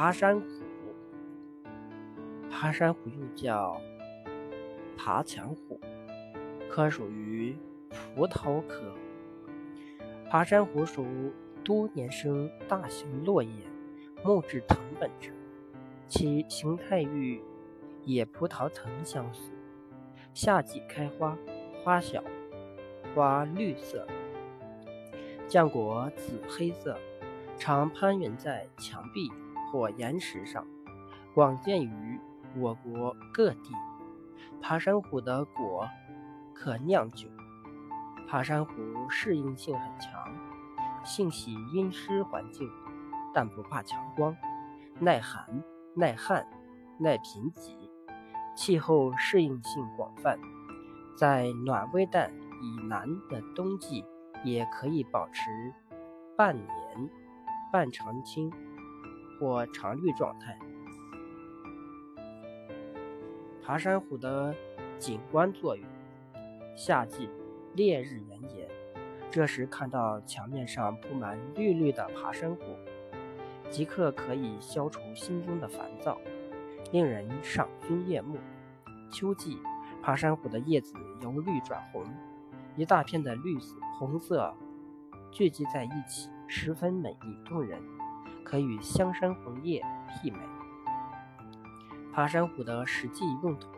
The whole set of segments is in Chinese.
爬山虎，爬山虎又叫爬墙虎，科属于葡萄科。爬山虎属多年生大型落叶木质藤本植物，其形态与野葡萄藤相似。夏季开花，花小，花绿色，浆果紫黑色，常攀援在墙壁或岩石上，广见于我国各地。爬山虎的果可酿酒。爬山虎适应性很强，性喜阴湿环境，但不怕强光，耐寒、耐旱、耐贫瘠，气候适应性广泛，在暖温带以南的冬季也可以保持半年半常青或常绿状态。爬山虎的景观作用，夏季。烈日炎炎，这时看到墙面上铺满绿绿的爬山虎，即刻可以消除心中的烦躁，令人赏心悦目。秋季，爬山虎的叶子由绿转红，一大片的绿色、红色聚集在一起，十分美丽动人，可与香山红叶媲美。爬山虎的实际用途，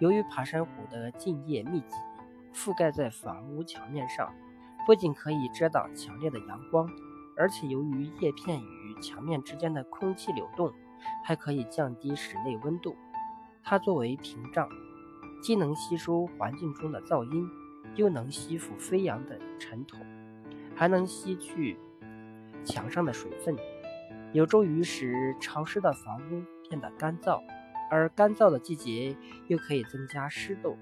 由于爬山虎的茎叶密集。覆盖在房屋墙面上，不仅可以遮挡强烈的阳光，而且由于叶片与墙面之间的空气流动，还可以降低室内温度。它作为屏障，既能吸收环境中的噪音，又能吸附飞扬的尘土，还能吸去墙上的水分，有助于使潮湿的房屋变得干燥。而干燥的季节又可以增加湿度。